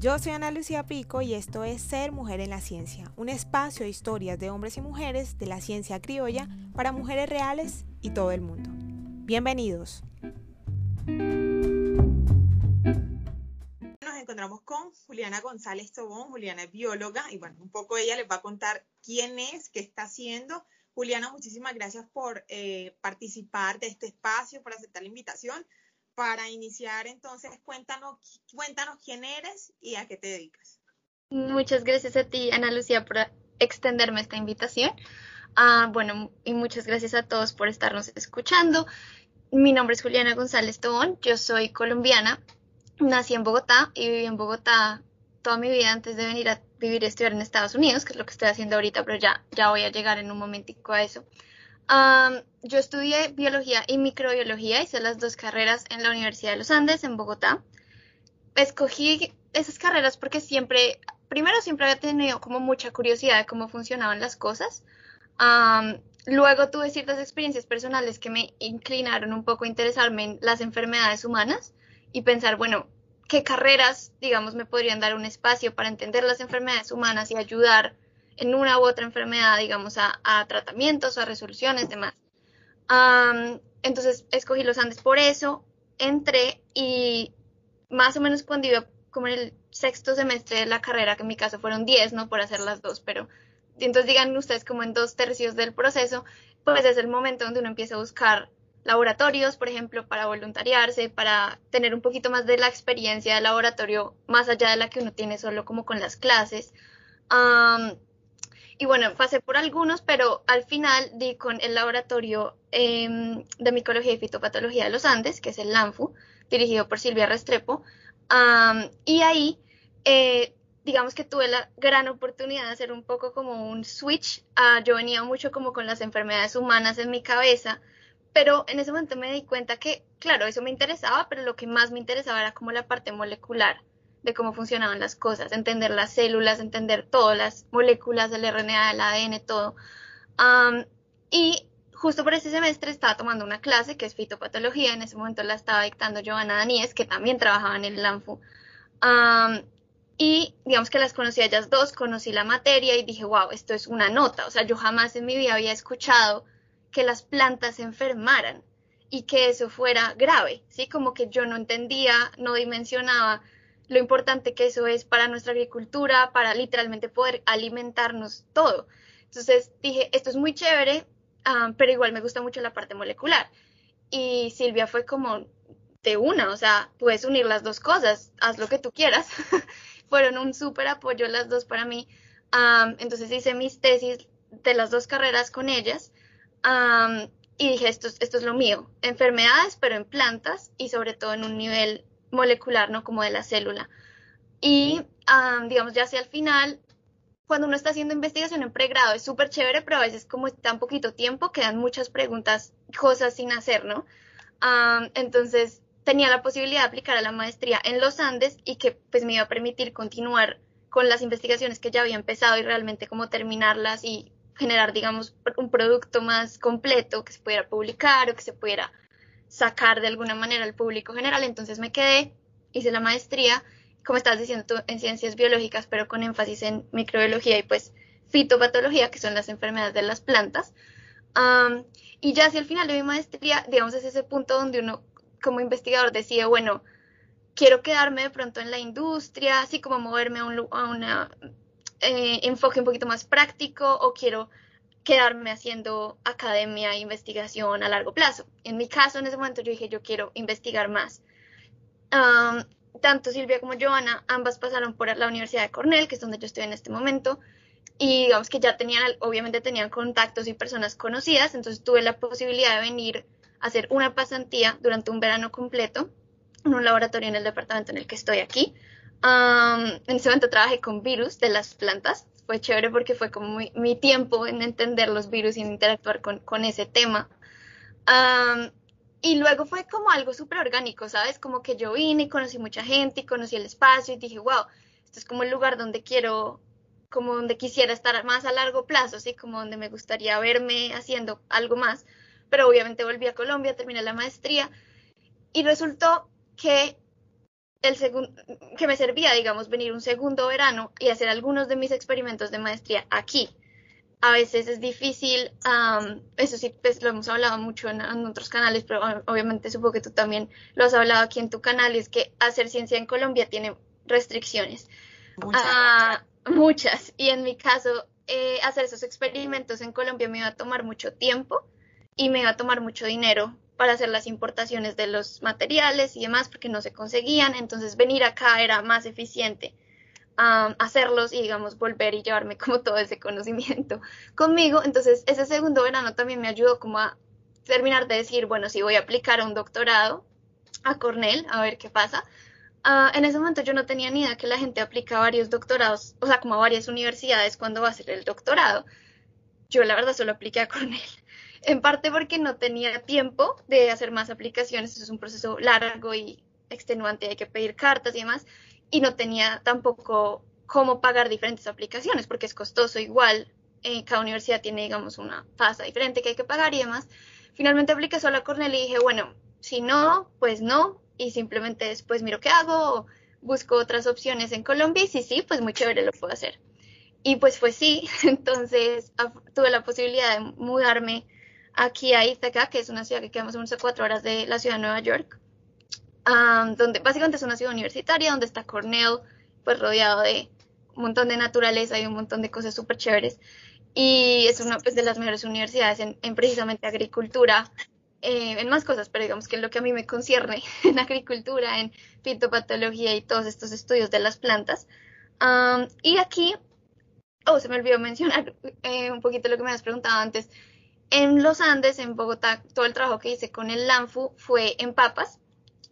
Yo soy Ana Lucía Pico y esto es Ser Mujer en la Ciencia, un espacio de historias de hombres y mujeres de la ciencia criolla para mujeres reales y todo el mundo. Bienvenidos. Nos encontramos con Juliana González Tobón. Juliana es bióloga y bueno, un poco ella les va a contar quién es, qué está haciendo. Juliana, muchísimas gracias por eh, participar de este espacio, por aceptar la invitación para iniciar, entonces, cuéntanos, cuéntanos quién eres y a qué te dedicas. Muchas gracias a ti, Ana Lucía, por extenderme esta invitación. Ah, bueno, y muchas gracias a todos por estarnos escuchando. Mi nombre es Juliana González Tobón, yo soy colombiana, nací en Bogotá y viví en Bogotá toda mi vida antes de venir a vivir y estudiar en Estados Unidos, que es lo que estoy haciendo ahorita, pero ya, ya voy a llegar en un momentico a eso yo estudié biología y microbiología, hice las dos carreras en la Universidad de los Andes, en Bogotá. Escogí esas carreras porque siempre, primero siempre había tenido como mucha curiosidad de cómo funcionaban las cosas. luego tuve ciertas experiencias personales que me inclinaron un poco a interesarme en las enfermedades humanas y pensar, bueno, qué carreras, digamos, me podrían dar un espacio para entender las enfermedades humanas y ayudar en una u otra enfermedad, digamos, a, tratamientos, a resoluciones, demás. entonces escogí los Andes por eso, entré y más o menos cuando iba como en el sexto semestre de la carrera, que en mi caso fueron 10, ¿no? Por hacer las dos, pero entonces digan ustedes como en dos tercios del proceso, pues es el momento donde uno empieza a buscar laboratorios, por ejemplo, para voluntariarse, para tener un poquito más de la experiencia de laboratorio más allá de la que uno tiene solo como con las clases. Y bueno, pasé por algunos, pero al final di con el laboratorio em, de micología y fitopatología de los Andes, que es el LANFU, dirigido por Silvia Restrepo. y ahí, eh, digamos que tuve la gran oportunidad de hacer un poco como un switch. yo venía mucho como con las enfermedades humanas en mi cabeza, pero en ese momento me di cuenta que, claro, eso me interesaba, pero lo que más me interesaba era como la parte molecular de cómo funcionaban las cosas, entender las células, entender todas las moléculas del RNA, del ADN, todo. y justo por ese semestre estaba tomando una clase que es fitopatología, en ese momento la estaba dictando Giovanna Daníez, que también trabajaba en el LANFU. y digamos que las conocí a ellas dos, conocí la materia y dije, wow, esto es una nota. O sea, yo jamás en mi vida había escuchado que las plantas se enfermaran y que eso fuera grave, ¿sí? Como que yo no entendía, no dimensionaba lo importante que eso es para nuestra agricultura, para literalmente poder alimentarnos todo. Entonces dije, esto es muy chévere, ah, pero igual me gusta mucho la parte molecular. Y Silvia fue como de una, o sea, puedes unir las dos cosas, haz lo que tú quieras. Fueron un súper apoyo las dos para mí. Ah, entonces hice mis tesis de las dos carreras con ellas. Ah, y dije, esto, esto es lo mío, enfermedades, pero en plantas y sobre todo en un nivel molecular, ¿no? Como de la célula. Y, digamos, ya hacia el final, cuando uno está haciendo investigación en pregrado es súper chévere, pero a veces como tan poquito tiempo, quedan muchas preguntas, cosas sin hacer, ¿no? entonces, tenía la posibilidad de aplicar a la maestría en los Andes y que pues me iba a permitir continuar con las investigaciones que ya había empezado y realmente como terminarlas y generar, digamos, un producto más completo que se pudiera publicar o que se pudiera sacar de alguna manera al público general. Entonces me quedé, hice la maestría, como estás diciendo tú, en ciencias biológicas, pero con énfasis en microbiología y pues fitopatología, que son las enfermedades de las plantas. y ya hacia el final de mi maestría, digamos, es ese punto donde uno como investigador decide, bueno, quiero quedarme de pronto en la industria, así como moverme a un a eh, enfoque un poquito más práctico o quiero quedarme haciendo academia e investigación a largo plazo. En mi caso, en ese momento yo dije, yo quiero investigar más. tanto Silvia como Joana, ambas pasaron por la Universidad de Cornell, que es donde yo estoy en este momento, y digamos que ya tenían, obviamente tenían contactos y personas conocidas, entonces tuve la posibilidad de venir a hacer una pasantía durante un verano completo en un laboratorio en el departamento en el que estoy aquí. en ese momento trabajé con virus de las plantas, fue chévere porque fue como mi, tiempo en entender los virus y en interactuar con, ese tema. y luego fue como algo súper orgánico, ¿sabes? Como que yo vine y conocí mucha gente y conocí el espacio y dije, wow, esto es como el lugar donde quiero, como donde quisiera estar más a largo plazo, ¿sí? Como donde me gustaría verme haciendo algo más. Pero obviamente volví a Colombia, terminé la maestría y resultó que el que me servía, digamos, venir un segundo verano y hacer algunos de mis experimentos de maestría aquí. A veces es difícil, eso sí, pues lo hemos hablado mucho en, otros canales, pero obviamente supongo que tú también lo has hablado aquí en tu canal, es que hacer ciencia en Colombia tiene restricciones. Muchas. Ah, muchas. Y en mi caso, eh, hacer esos experimentos en Colombia me iba a tomar mucho tiempo y me iba a tomar mucho dinero para hacer las importaciones de los materiales y demás porque no se conseguían. Entonces venir acá era más eficiente hacerlos y digamos volver y llevarme como todo ese conocimiento conmigo. Entonces ese segundo verano también me ayudó como a terminar de decir, bueno, si voy a aplicar a un doctorado a Cornell, a ver qué pasa. Ah, en ese momento yo no tenía ni idea que la gente aplica a varios doctorados, o sea, como a varias universidades cuando va a hacer el doctorado. Yo la verdad solo apliqué a Cornell en parte porque no tenía tiempo de hacer más aplicaciones, eso es un proceso largo y extenuante, hay que pedir cartas y demás, y no tenía tampoco cómo pagar diferentes aplicaciones, porque es costoso igual, eh, cada universidad tiene, digamos, una tasa diferente que hay que pagar y demás. Finalmente apliqué solo a Cornell y dije, bueno, si no, pues no, y simplemente después miro qué hago, busco otras opciones en Colombia, y si sí, pues muy chévere lo puedo hacer. Y pues fue sí, entonces tuve la posibilidad de mudarme aquí a Ithaca, que es una ciudad que queda más o menos a cuatro horas de la ciudad de Nueva York, donde básicamente es una ciudad universitaria, donde está Cornell, pues rodeado de un montón de naturaleza y un montón de cosas súper chéveres. Y es una pues, de las mejores universidades en, precisamente agricultura, eh, en más cosas, pero digamos que es lo que a mí me concierne en agricultura, en fitopatología y todos estos estudios de las plantas. y aquí, oh, se me olvidó mencionar eh, un poquito lo que me has preguntado antes, en los Andes, en Bogotá, todo el trabajo que hice con el LANFU fue en papas,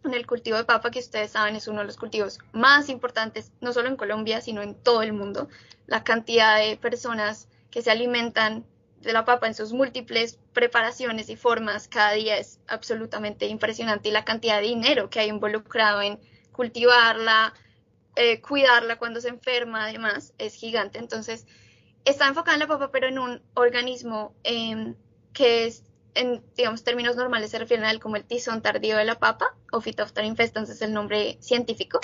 en el cultivo de papa, que ustedes saben es uno de los cultivos más importantes, no solo en Colombia, sino en todo el mundo. La cantidad de personas que se alimentan de la papa en sus múltiples preparaciones y formas cada día es absolutamente impresionante y la cantidad de dinero que hay involucrado en cultivarla, eh, cuidarla cuando se enferma, además, es gigante. Entonces, está enfocada en la papa, pero en un organismo eh, que es, en digamos, términos normales se refieren a él como el tizón tardío de la papa, o Phytophthora infestans es el nombre científico.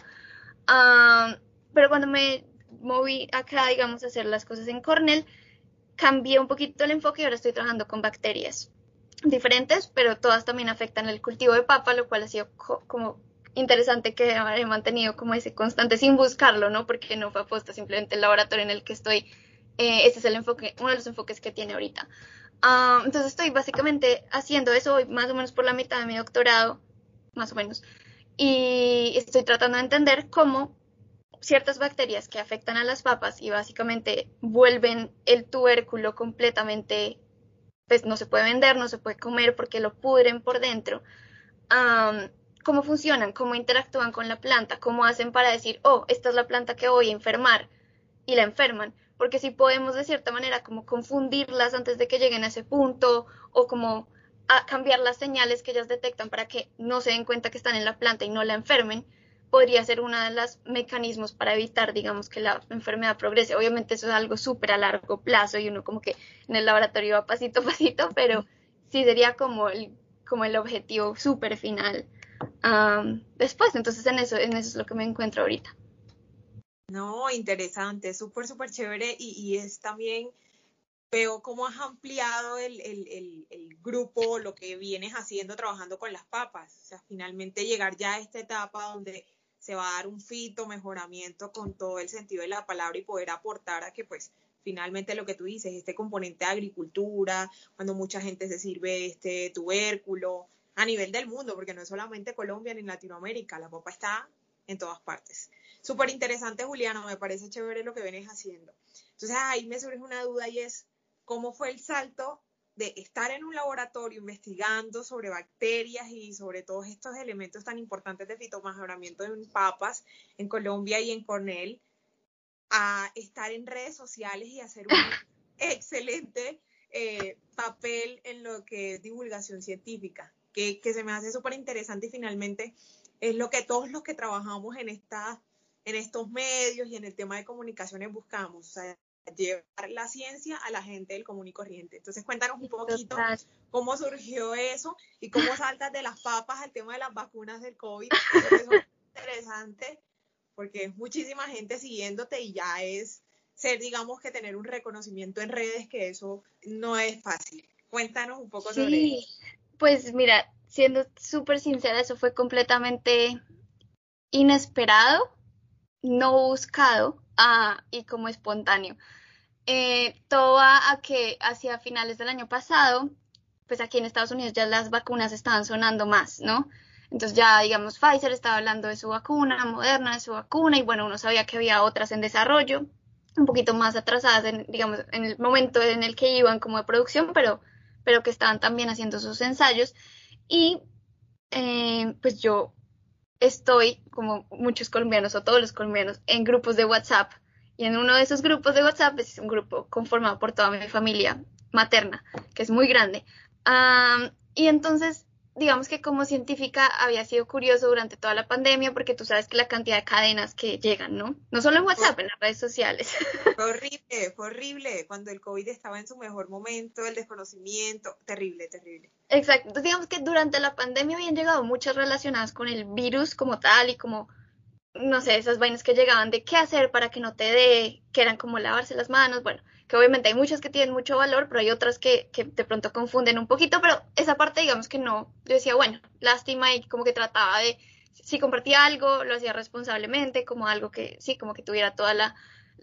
pero cuando me moví acá, digamos, a hacer las cosas en Cornell, cambié un poquito el enfoque y ahora estoy trabajando con bacterias diferentes, pero todas también afectan el cultivo de papa, lo cual ha sido como interesante que he mantenido como ese constante sin buscarlo, ¿no? Porque no fue aposta, simplemente el laboratorio en el que estoy, eh, ese es el enfoque, uno de los enfoques que tiene ahorita. Ah, entonces estoy básicamente haciendo eso hoy más o menos por la mitad de mi doctorado, más o menos, y estoy tratando de entender cómo ciertas bacterias que afectan a las papas y básicamente vuelven el tubérculo completamente, pues no se puede vender, no se puede comer porque lo pudren por dentro. cómo funcionan, cómo interactúan con la planta, cómo hacen para decir, oh, esta es la planta que voy a enfermar y la enferman porque si podemos de cierta manera como confundirlas antes de que lleguen a ese punto o como a cambiar las señales que ellas detectan para que no se den cuenta que están en la planta y no la enfermen, podría ser uno de los mecanismos para evitar, digamos, que la enfermedad progrese. Obviamente eso es algo súper a largo plazo y uno como que en el laboratorio va pasito a pasito, pero sí sería como el, como el objetivo súper final después. Entonces en eso, en eso es lo que me encuentro ahorita. No, interesante, súper, súper chévere y, es también, veo cómo has ampliado el, el, grupo, lo que vienes haciendo trabajando con las papas. O sea, finalmente llegar ya a esta etapa donde se va a dar un fito, mejoramiento con todo el sentido de la palabra y poder aportar a que pues finalmente lo que tú dices, este componente de agricultura, cuando mucha gente se sirve este tubérculo a nivel del mundo, porque no es solamente Colombia ni Latinoamérica, la papa está en todas partes. Súper interesante, Juliano, me parece chévere lo que vienes haciendo. Entonces ahí me surge una duda y es, ¿cómo fue el salto de estar en un laboratorio investigando sobre bacterias y sobre todos estos elementos tan importantes de fitomejoramiento en papas en Colombia y en Cornell, a estar en redes sociales y hacer un excelente eh, papel en lo que es divulgación científica, que, que se me hace súper interesante y finalmente es lo que todos los que trabajamos en esta en estos medios y en el tema de comunicaciones buscamos, o sea, llevar la ciencia a la gente del común y corriente. Entonces, cuéntanos un poquito cómo surgió eso y cómo saltas de las papas al tema de las vacunas del COVID. Eso es interesante porque es muchísima gente siguiéndote y ya es ser, digamos, que tener un reconocimiento en redes, que eso no es fácil. Cuéntanos un poco sobre eso. Pues mira, siendo súper sincera, eso fue completamente inesperado, no buscado ah, y como espontáneo. Eh, todo a que hacia finales del año pasado, pues aquí en Estados Unidos ya las vacunas estaban sonando más, ¿no? Entonces ya, digamos, Pfizer estaba hablando de su vacuna, Moderna de su vacuna, y bueno, uno sabía que había otras en desarrollo, un poquito más atrasadas, digamos, en el momento en el que iban como de producción, pero, pero que estaban también haciendo sus ensayos. Y eh, pues yo estoy, como muchos colombianos o todos los colombianos, en grupos de WhatsApp. Y en uno de esos grupos de WhatsApp es un grupo conformado por toda mi familia materna, que es muy grande. y entonces digamos que como científica había sido curioso durante toda la pandemia porque tú sabes que la cantidad de cadenas que llegan, ¿no? No solo en WhatsApp, en las redes sociales. Fue horrible, fue horrible. Cuando el COVID estaba en su mejor momento, el desconocimiento, terrible, terrible. Exacto. digamos que durante la pandemia habían llegado muchas relacionadas con el virus como tal y como, no sé, esas vainas que llegaban de qué hacer para que no te dé, que eran como lavarse las manos, bueno que obviamente hay muchas que tienen mucho valor, pero hay otras que, que, de pronto confunden un poquito, pero esa parte digamos que no, yo decía, bueno, lástima y como que trataba de, si compartía algo, lo hacía responsablemente, como algo que sí, como que tuviera toda la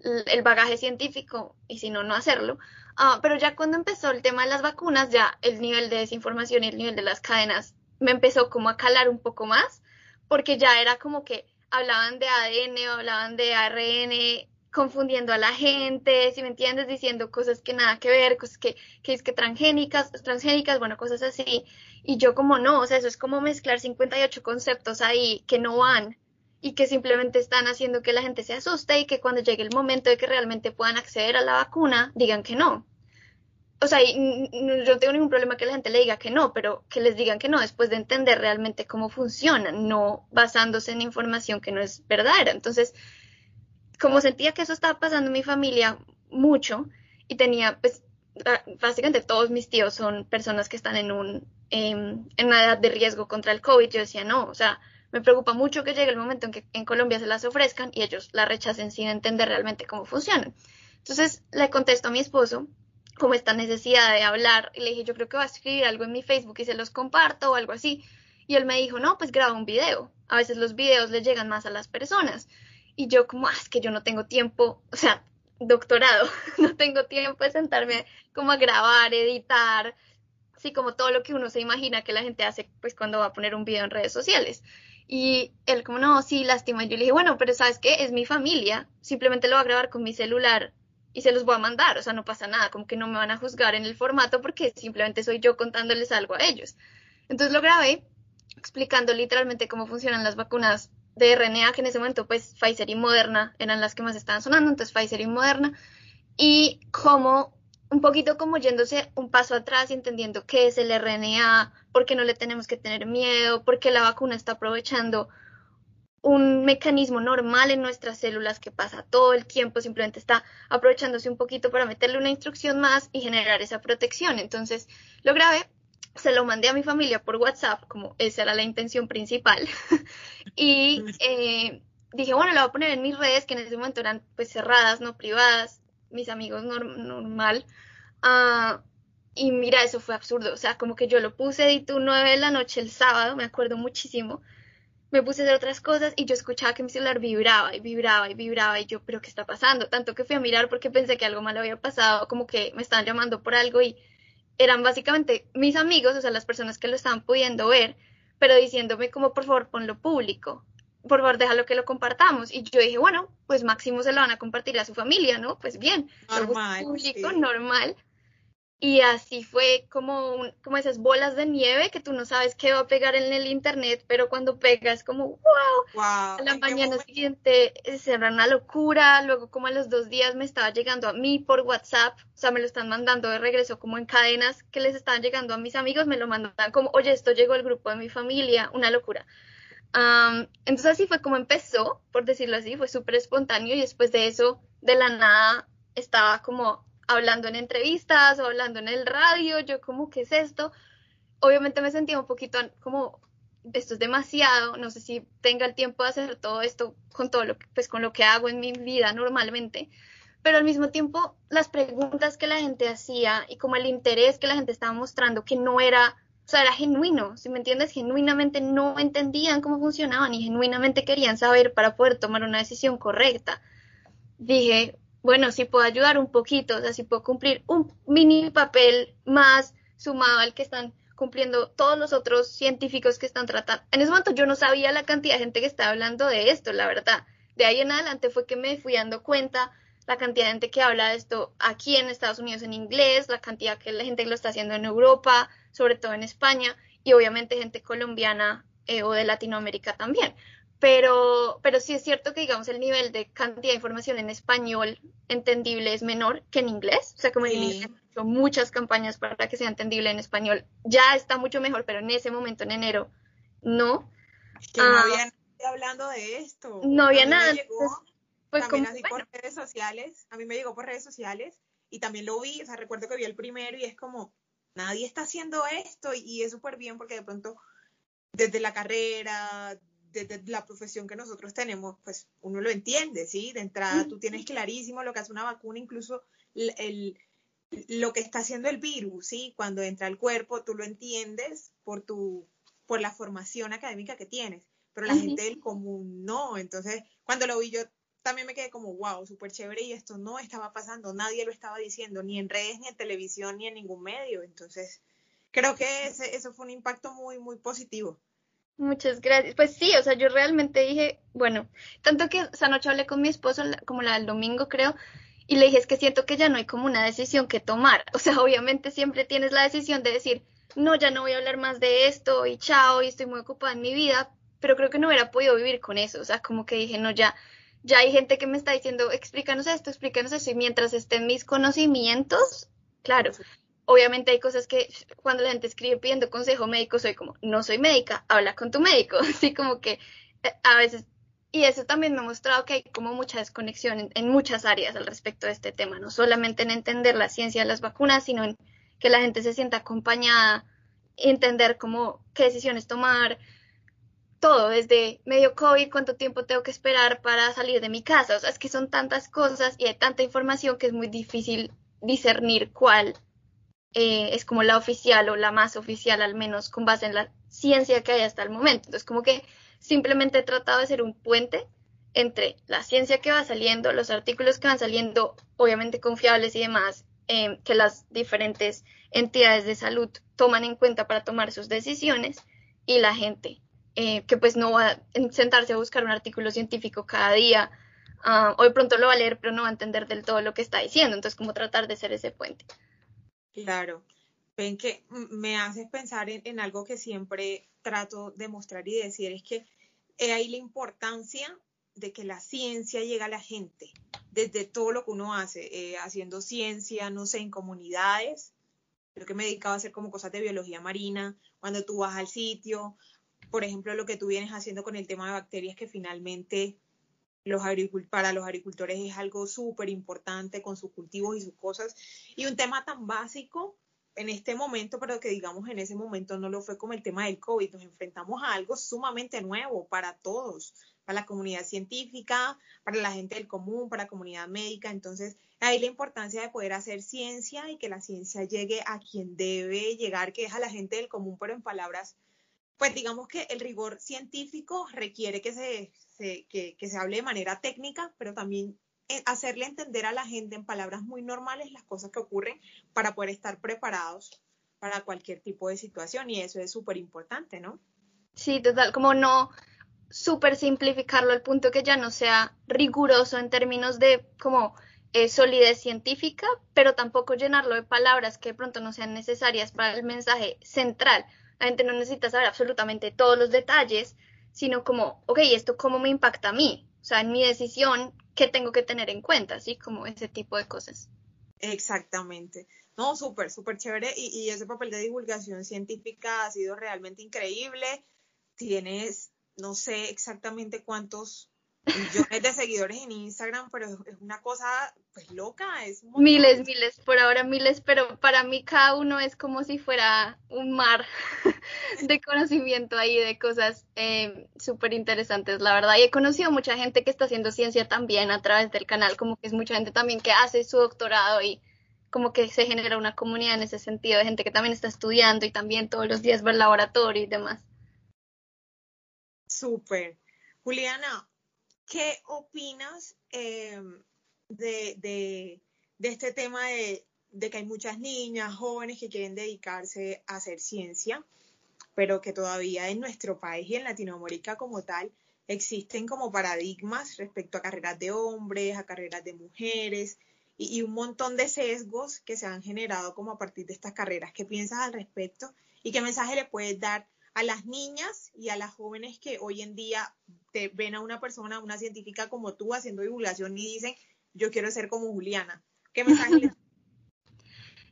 el bagaje científico y si no, no hacerlo. Uh, pero ya cuando empezó el tema de las vacunas, ya el nivel de desinformación y el nivel de las cadenas me empezó como a calar un poco más, porque ya era como que hablaban de ADN, hablaban de ARN, confundiendo a la gente, si me entiendes, diciendo cosas que nada que ver, cosas que, que es que transgénicas, transgénicas, bueno, cosas así. Y yo como no, o sea, eso es como mezclar 58 conceptos ahí que no van y que simplemente están haciendo que la gente se asuste y que cuando llegue el momento de que realmente puedan acceder a la vacuna, digan que no. O sea, yo no tengo ningún problema que la gente le diga que no, pero que les digan que no después de entender realmente cómo funciona, no basándose en información que no es verdadera. Entonces, como sentía que eso estaba pasando en mi familia mucho y tenía, pues, básicamente todos mis tíos son personas que están en, un, en una edad de riesgo contra el COVID, yo decía, no, o sea, me preocupa mucho que llegue el momento en que en Colombia se las ofrezcan y ellos la rechacen sin entender realmente cómo funcionan. Entonces le contesto a mi esposo como esta necesidad de hablar y le dije, yo creo que voy a escribir algo en mi Facebook y se los comparto o algo así. Y él me dijo, no, pues graba un video. A veces los videos le llegan más a las personas. Y yo como, ah, es que yo no tengo tiempo, o sea, doctorado, no tengo tiempo de sentarme como a grabar, editar, así como todo lo que uno se imagina que la gente hace pues cuando va a poner un video en redes sociales. Y él como, no, sí, lástima. Y yo le dije, bueno, pero ¿sabes qué? Es mi familia, simplemente lo voy a grabar con mi celular y se los voy a mandar, o sea, no pasa nada, como que no me van a juzgar en el formato porque simplemente soy yo contándoles algo a ellos. Entonces lo grabé explicando literalmente cómo funcionan las vacunas de RNA, que en ese momento pues Pfizer y Moderna eran las que más estaban sonando, entonces Pfizer y Moderna, y como un poquito como yéndose un paso atrás y entendiendo qué es el RNA, por qué no le tenemos que tener miedo, por qué la vacuna está aprovechando un mecanismo normal en nuestras células que pasa todo el tiempo, simplemente está aprovechándose un poquito para meterle una instrucción más y generar esa protección. Entonces lo grabé se lo mandé a mi familia por WhatsApp, como esa era la intención principal. y eh, dije, bueno, lo voy a poner en mis redes, que en ese momento eran pues cerradas, no privadas, mis amigos normal. Uh, y mira, eso fue absurdo. O sea, como que yo lo puse, edité un 9 de la noche el sábado, me acuerdo muchísimo. Me puse a hacer otras cosas y yo escuchaba que mi celular vibraba y vibraba y vibraba y yo, pero ¿qué está pasando? Tanto que fui a mirar porque pensé que algo malo había pasado, como que me estaban llamando por algo y eran básicamente mis amigos, o sea, las personas que lo estaban pudiendo ver, pero diciéndome como, por favor, ponlo público, por favor, déjalo que lo compartamos. Y yo dije, bueno, pues máximo se lo van a compartir a su familia, ¿no? Pues bien, normal, público, normal. Y así fue como, como esas bolas de nieve que tú no sabes qué va a pegar en el internet, pero cuando pegas como, wow, a la mañana siguiente era una locura, luego como a los dos días me estaba llegando a mí por WhatsApp, o sea, me lo están mandando de regreso como en cadenas que les estaban llegando a mis amigos, me lo mandan como, oye, esto llegó al grupo de mi familia, una locura. entonces así fue como empezó, por decirlo así, fue súper espontáneo y después de eso, de la nada, estaba como hablando en entrevistas o hablando en el radio, yo como, ¿qué es esto? Obviamente me sentía un poquito como esto es demasiado, no sé si tenga el tiempo de hacer todo esto con todo lo que, pues con lo que hago en mi vida normalmente, pero al mismo tiempo las preguntas que la gente hacía y como el interés que la gente estaba mostrando que no era, o sea, era genuino, si me entiendes, genuinamente no entendían cómo funcionaban y genuinamente querían saber para poder tomar una decisión correcta. Dije, bueno, si puedo ayudar un poquito, o sea, si puedo cumplir un mini papel más sumado al que están cumpliendo todos los otros científicos que están tratando. En ese momento yo no sabía la cantidad de gente que estaba hablando de esto, la verdad. De ahí en adelante fue que me fui dando cuenta la cantidad de gente que habla de esto aquí en Estados Unidos en inglés, la cantidad que la gente que lo está haciendo en Europa, sobre todo en España, y obviamente gente colombiana eh, o de Latinoamérica también. Pero, pero sí es cierto que, digamos, el nivel de cantidad de información en español entendible es menor que en inglés. O sea, como sí. hecho muchas campañas para que sea entendible en español. Ya está mucho mejor, pero en ese momento, en enero, no. que no ah, había nadie hablando de esto. No había nada. pues también así por redes sociales. A mí me llegó por redes sociales y también lo vi. O sea, recuerdo que vi el primero y es como, nadie está haciendo esto y es súper bien porque de pronto desde la carrera, de, la profesión que nosotros tenemos, pues uno lo entiende, ¿sí? De entrada tú tienes clarísimo lo que hace una vacuna, incluso el, lo que está haciendo el virus, ¿sí? Cuando entra al cuerpo, tú lo entiendes por, tu, por la formación académica que tienes, pero la gente del común no. Entonces, cuando lo vi yo también me quedé como, wow, súper chévere y esto no estaba pasando, nadie lo estaba diciendo, ni en redes, ni en televisión, ni en ningún medio. Entonces, creo que ese, eso fue un impacto muy, muy positivo. Muchas gracias. Pues sí, o sea, yo realmente dije, bueno, tanto que esa noche hablé con mi esposo, como la del domingo creo, y le dije, es que siento que ya no hay como una decisión que tomar. O sea, obviamente siempre tienes la decisión de decir, no, ya no voy a hablar más de esto y chao, y estoy muy ocupada en mi vida, pero creo que no hubiera podido vivir con eso. O sea, como que dije, no, ya, ya hay gente que me está diciendo, explícanos esto, explícanos eso, y mientras estén mis conocimientos, claro, obviamente hay cosas que cuando la gente escribe pidiendo consejo médico, soy como, no soy médica, habla con tu médico, así como que eh, a veces, y eso también me ha mostrado que hay como mucha desconexión en, muchas áreas al respecto de este tema, no solamente en entender la ciencia de las vacunas, sino en que la gente se sienta acompañada, entender cómo, qué decisiones tomar, todo, desde medio COVID, cuánto tiempo tengo que esperar para salir de mi casa, o sea, es que son tantas cosas y hay tanta información que es muy difícil discernir cuál eh, es como la oficial o la más oficial, al menos con base en la ciencia que hay hasta el momento. Entonces, como que simplemente he tratado de ser un puente entre la ciencia que va saliendo, los artículos que van saliendo, obviamente confiables y demás, eh, que las diferentes entidades de salud toman en cuenta para tomar sus decisiones, y la gente, eh, que pues no va a sentarse a buscar un artículo científico cada día, uh, pronto lo va a leer, pero no va a entender del todo lo que está diciendo. Entonces, como tratar de ser ese puente. Claro. Ven que me haces pensar en, algo que siempre trato de mostrar y decir, es que hay ahí la importancia de que la ciencia llegue a la gente, desde todo lo que uno hace, eh, haciendo ciencia, no sé, en comunidades. Creo que me he dedicado a hacer como cosas de biología marina, cuando tú vas al sitio, por ejemplo, lo que tú vienes haciendo con el tema de bacterias, que finalmente los para los agricultores es algo súper importante con sus cultivos y sus cosas. Y un tema tan básico en este momento, pero que digamos en ese momento no lo fue como el tema del COVID. Nos enfrentamos a algo sumamente nuevo para todos, para la comunidad científica, para la gente del común, para la comunidad médica. Entonces, ahí la importancia de poder hacer ciencia y que la ciencia llegue a quien debe llegar, que es a la gente del común, pero en palabras pues digamos que el rigor científico requiere que se, que, se hable de manera técnica, pero también eh, hacerle entender a la gente en palabras muy normales las cosas que ocurren para poder estar preparados para cualquier tipo de situación y eso es súper importante, ¿no? Sí, total, como no súper simplificarlo al punto que ya no sea riguroso en términos de como eh, solidez científica, pero tampoco llenarlo de palabras que de pronto no sean necesarias para el mensaje central. La gente no necesita saber absolutamente todos los detalles, sino como, ok, ¿esto cómo me impacta a mí? O sea, en mi decisión, ¿qué tengo que tener en cuenta? Así como ese tipo de cosas. Exactamente. No, súper, súper chévere. Y, y, ese papel de divulgación científica ha sido realmente increíble. Tienes, no sé exactamente cuántos millones de seguidores en Instagram, pero es una cosa pues loca, es miles, miles, por ahora miles, pero para mí cada uno es como si fuera un mar de conocimiento ahí, de cosas eh, súper interesantes, la verdad. Y he conocido mucha gente que está haciendo ciencia también a través del canal, como que es mucha gente también que hace su doctorado y como que se genera una comunidad en ese sentido de gente que también está estudiando y también todos los días va al laboratorio y demás. Súper. Juliana, ¿qué opinas em, de, este tema de, que hay muchas niñas, jóvenes que quieren dedicarse a hacer ciencia, pero que todavía en nuestro país y en Latinoamérica como tal existen como paradigmas respecto a carreras de hombres, a carreras de mujeres y, un montón de sesgos que se han generado como a partir de estas carreras. ¿Qué piensas al respecto? ¿Y qué mensaje le puedes dar a las niñas y a las jóvenes que hoy en día te ven a una persona, una científica como tú haciendo divulgación y dicen, yo quiero ser como Juliana? ¿Qué mensaje le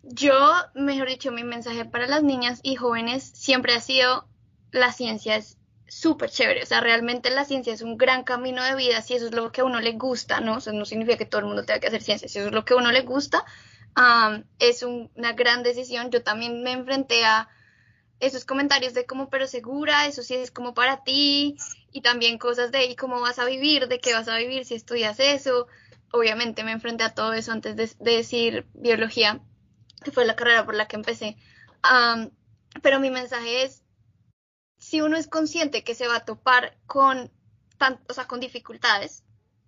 Yo, mejor dicho, mi mensaje para las niñas y jóvenes siempre ha sido la ciencia es súper chévere. O sea, realmente la ciencia es un gran camino de vida, si eso es lo que a uno le gusta, ¿no? No significa que todo el mundo tenga que hacer ciencia, si eso es lo que a uno le gusta, es una gran decisión. Yo también me enfrenté a esos comentarios de como, pero segura, eso sí es como para ti, y también cosas de, ¿y cómo vas a vivir? ¿De qué vas a vivir si estudias eso? Obviamente me enfrenté a todo eso antes de, decir biología, que fue la carrera por la que empecé. pero mi mensaje es, si uno es consciente que se va a topar con, o sea, con dificultades,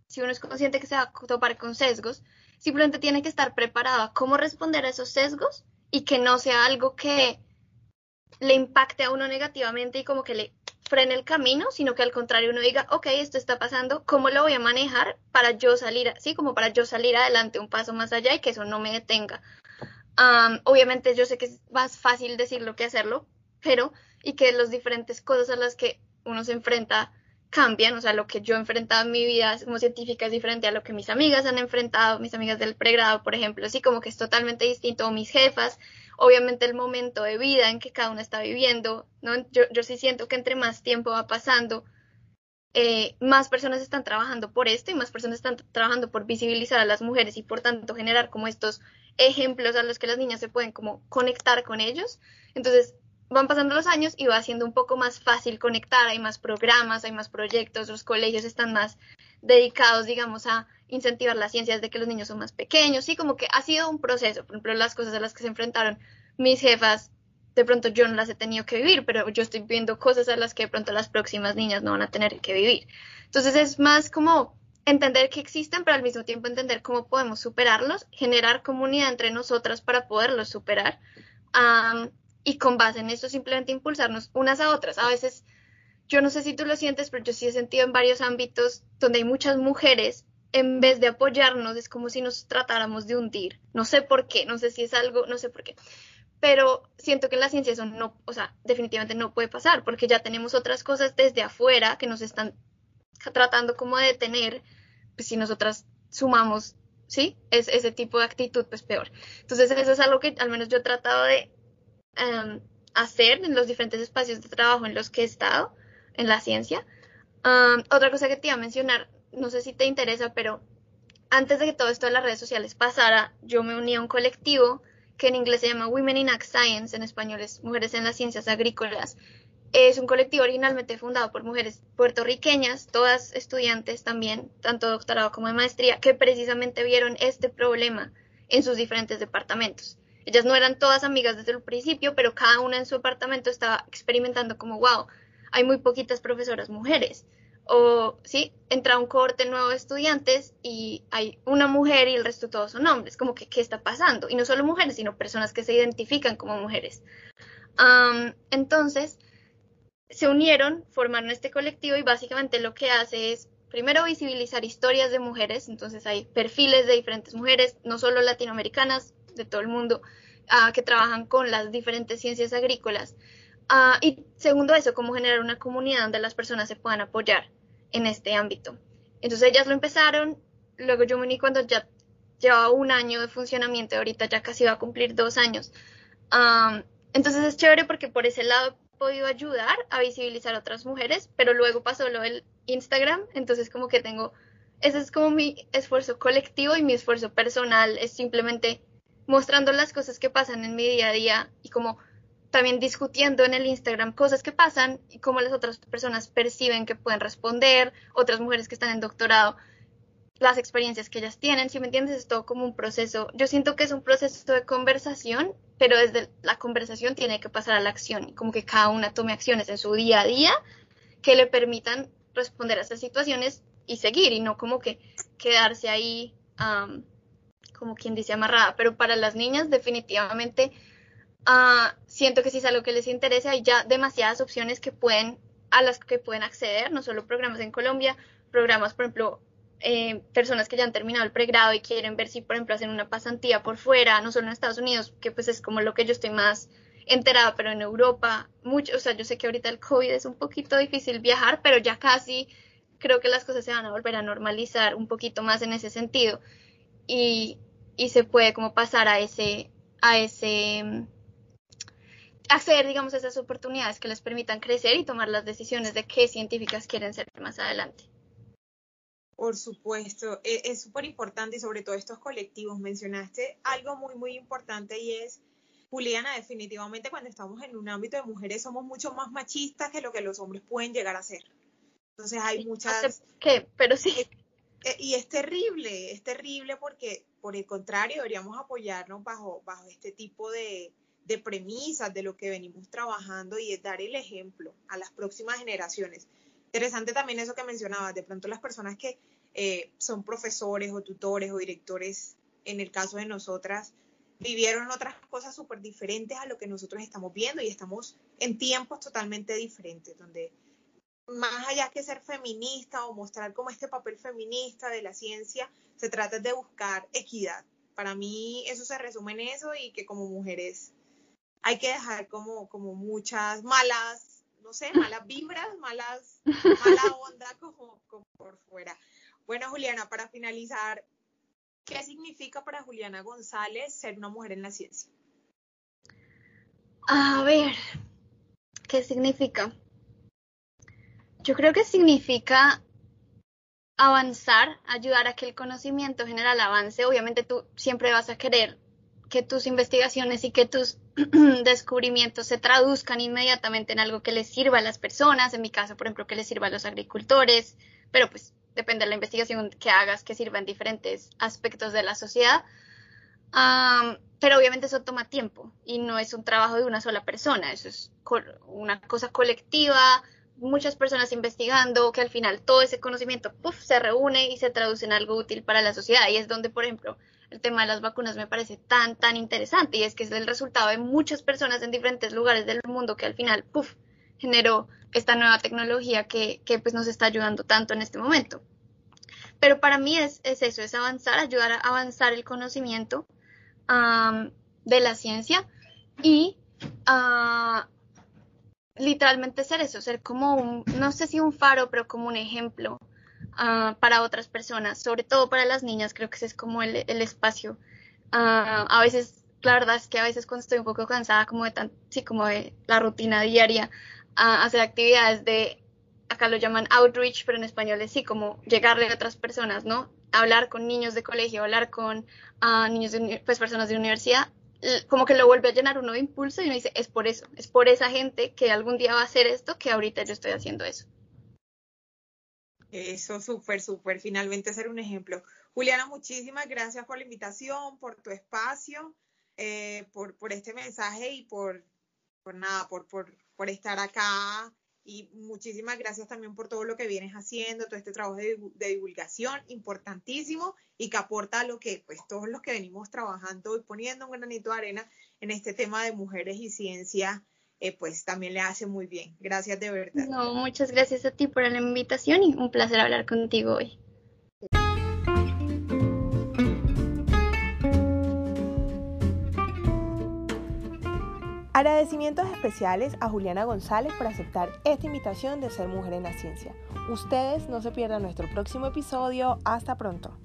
si uno es consciente que se va a topar con sesgos, simplemente tiene que estar preparado a cómo responder a esos sesgos y que no sea algo que le impacte a uno negativamente y como que le frene el camino, sino que al contrario uno diga, ok, esto está pasando, ¿cómo lo voy a manejar para yo salir, así como para yo salir adelante un paso más allá y que eso no me detenga? obviamente yo sé que es más fácil decirlo que hacerlo, pero y que las diferentes cosas a las que uno se enfrenta cambian, o sea, lo que yo he enfrentado en mi vida como científica es diferente a lo que mis amigas han enfrentado, mis amigas del pregrado, por ejemplo, así como que es totalmente distinto, o mis jefas, obviamente el momento de vida en que cada uno está viviendo, ¿no? Yo, yo sí siento que entre más tiempo va pasando, eh, más personas están trabajando por esto y más personas están trabajando por visibilizar a las mujeres y por tanto generar como estos ejemplos a los que las niñas se pueden como conectar con ellos. Entonces, van pasando los años y va siendo un poco más fácil conectar, hay más programas, hay más proyectos, los colegios están más dedicados, digamos, a incentivar las ciencias de que los niños son más pequeños, sí, como que ha sido un proceso, por ejemplo, las cosas a las que se enfrentaron mis jefas, de pronto yo no las he tenido que vivir, pero yo estoy viendo cosas a las que de pronto las próximas niñas no van a tener que vivir. Entonces es más como entender que existen, pero al mismo tiempo entender cómo podemos superarlos, generar comunidad entre nosotras para poderlos superar y con base en eso simplemente impulsarnos unas a otras. A veces, yo no sé si tú lo sientes, pero yo sí he sentido en varios ámbitos donde hay muchas mujeres, en vez de apoyarnos, es como si nos tratáramos de hundir. No sé por qué, no sé si es algo, no sé por qué. Pero siento que en la ciencia eso no, o sea, definitivamente no puede pasar, porque ya tenemos otras cosas desde afuera que nos están tratando como de detener, pues si nosotras sumamos, ¿sí? Es, ese tipo de actitud, pues peor. Entonces eso es algo que al menos yo he tratado de Em, hacer en los diferentes espacios de trabajo en los que he estado en la ciencia. otra cosa que te iba a mencionar, no sé si te interesa, pero antes de que todo esto de las redes sociales pasara, yo me uní a un colectivo que en inglés se llama Women in Ag Science, en español es Mujeres en las Ciencias Agrícolas. Es un colectivo originalmente fundado por mujeres puertorriqueñas, todas estudiantes también, tanto doctorado como de maestría, que precisamente vieron este problema en sus diferentes departamentos. Ellas no eran todas amigas desde el principio, pero cada una en su apartamento estaba experimentando como, wow, hay muy poquitas profesoras mujeres. O, sí, entra un cohorte nuevo de estudiantes y hay una mujer y el resto todos son hombres. Como que, ¿qué está pasando? Y no solo mujeres, sino personas que se identifican como mujeres. entonces, se unieron, formaron este colectivo y básicamente lo que hace es primero visibilizar historias de mujeres, entonces hay perfiles de diferentes mujeres, no solo latinoamericanas, de todo el mundo ah, que trabajan con las diferentes ciencias agrícolas. Ah, y segundo eso, cómo generar una comunidad donde las personas se puedan apoyar en este ámbito. Entonces ellas lo empezaron, luego yo me uní cuando ya llevaba un año de funcionamiento, ahorita ya casi va a cumplir dos años. entonces es chévere porque por ese lado he podido ayudar a visibilizar a otras mujeres, pero luego pasó lo del Instagram, entonces como que tengo, ese es como mi esfuerzo colectivo y mi esfuerzo personal es simplemente mostrando las cosas que pasan en mi día a día y como también discutiendo en el Instagram cosas que pasan y cómo las otras personas perciben que pueden responder, otras mujeres que están en doctorado, las experiencias que ellas tienen, si me entiendes, es todo como un proceso. Yo siento que es un proceso de conversación, pero desde la conversación tiene que pasar a la acción, como que cada una tome acciones en su día a día que le permitan responder a estas situaciones y seguir, y no como que quedarse ahí, como quien dice, amarrada. Pero para las niñas, definitivamente Ah, siento que si es algo que les interesa, hay ya demasiadas opciones que pueden, a las que pueden acceder, no solo programas en Colombia, programas, por ejemplo, eh, personas que ya han terminado el pregrado y quieren ver si, por ejemplo, hacen una pasantía por fuera, no solo en Estados Unidos, que pues es como lo que yo estoy más enterada, pero en Europa, mucho, o sea, yo sé que ahorita el COVID es un poquito difícil viajar, pero ya casi creo que las cosas se van a volver a normalizar un poquito más en ese sentido. Y, y se puede como pasar a ese, a ese hacer, digamos, esas oportunidades que les permitan crecer y tomar las decisiones de qué científicas quieren ser más adelante. Por supuesto, e, es súper importante y sobre todo estos colectivos. Mencionaste algo muy, muy importante y es, Juliana, definitivamente cuando estamos en un ámbito de mujeres somos mucho más machistas que lo que los hombres pueden llegar a ser. Entonces hay muchas... ¿Qué? Pero sí. E, y es terrible, es terrible porque por el contrario deberíamos apoyarnos bajo, bajo este tipo de, de premisas de lo que venimos trabajando y es dar el ejemplo a las próximas generaciones. Interesante también eso que mencionabas, de pronto las personas que eh, son profesores o tutores o directores, en el caso de nosotras, vivieron otras cosas súper diferentes a lo que nosotros estamos viendo y estamos en tiempos totalmente diferentes, donde más allá que ser feminista o mostrar como este papel feminista de la ciencia, se trata de buscar equidad. Para mí eso se resume en eso y que como mujeres hay que dejar como, como muchas malas, no sé, malas vibras, malas, mala onda como, por fuera. Bueno, Juliana, para finalizar, ¿qué significa para Juliana González ser una mujer en la ciencia? A ver, ¿qué significa? Yo creo que significa avanzar, ayudar a que el conocimiento general avance. Obviamente tú siempre vas a querer que tus investigaciones y que tus descubrimientos se traduzcan inmediatamente en algo que les sirva a las personas, en mi caso, por ejemplo, que les sirva a los agricultores, pero pues depende de la investigación que hagas, que sirva en diferentes aspectos de la sociedad. pero obviamente eso toma tiempo y no es un trabajo de una sola persona, eso es una cosa colectiva, muchas personas investigando, que al final todo ese conocimiento se reúne y se traduce en algo útil para la sociedad. Y es donde, por ejemplo, el tema de las vacunas me parece tan, tan interesante y es que es el resultado de muchas personas en diferentes lugares del mundo que al final, puff, generó esta nueva tecnología que, que pues nos está ayudando tanto en este momento. Pero para mí es, es eso, es avanzar, ayudar a avanzar el conocimiento de la ciencia y uh, literalmente ser eso, ser como un, no sé si un faro, pero como un ejemplo Ah, para otras personas, sobre todo para las niñas, creo que ese es como el, espacio. Ah, a veces, la verdad es que a veces cuando estoy un poco cansada como de tan, sí, como de la rutina diaria, uh, hacer actividades de, acá lo llaman outreach, pero en español es sí, como llegarle a otras personas, ¿no? Hablar con niños de colegio, hablar con niños de, pues personas de universidad, como que lo vuelve a llenar uno de impulso y uno dice, es por eso, es por esa gente que algún día va a hacer esto que ahorita yo estoy haciendo eso. Eso, súper, súper. Finalmente ser un ejemplo. Juliana, muchísimas gracias por la invitación, por tu espacio, eh, por, por este mensaje y por, por nada, por, por, por estar acá. Y muchísimas gracias también por todo lo que vienes haciendo, todo este trabajo de, de, divulgación importantísimo y que aporta a lo que pues todos los que venimos trabajando y poniendo un granito de arena en este tema de mujeres y ciencia eh, pues también le hace muy bien. Gracias de verdad. No, muchas gracias a ti por la invitación y un placer hablar contigo hoy. Agradecimientos especiales a Juliana González por aceptar esta invitación de ser mujer en la ciencia. Ustedes no se pierdan nuestro próximo episodio. Hasta pronto.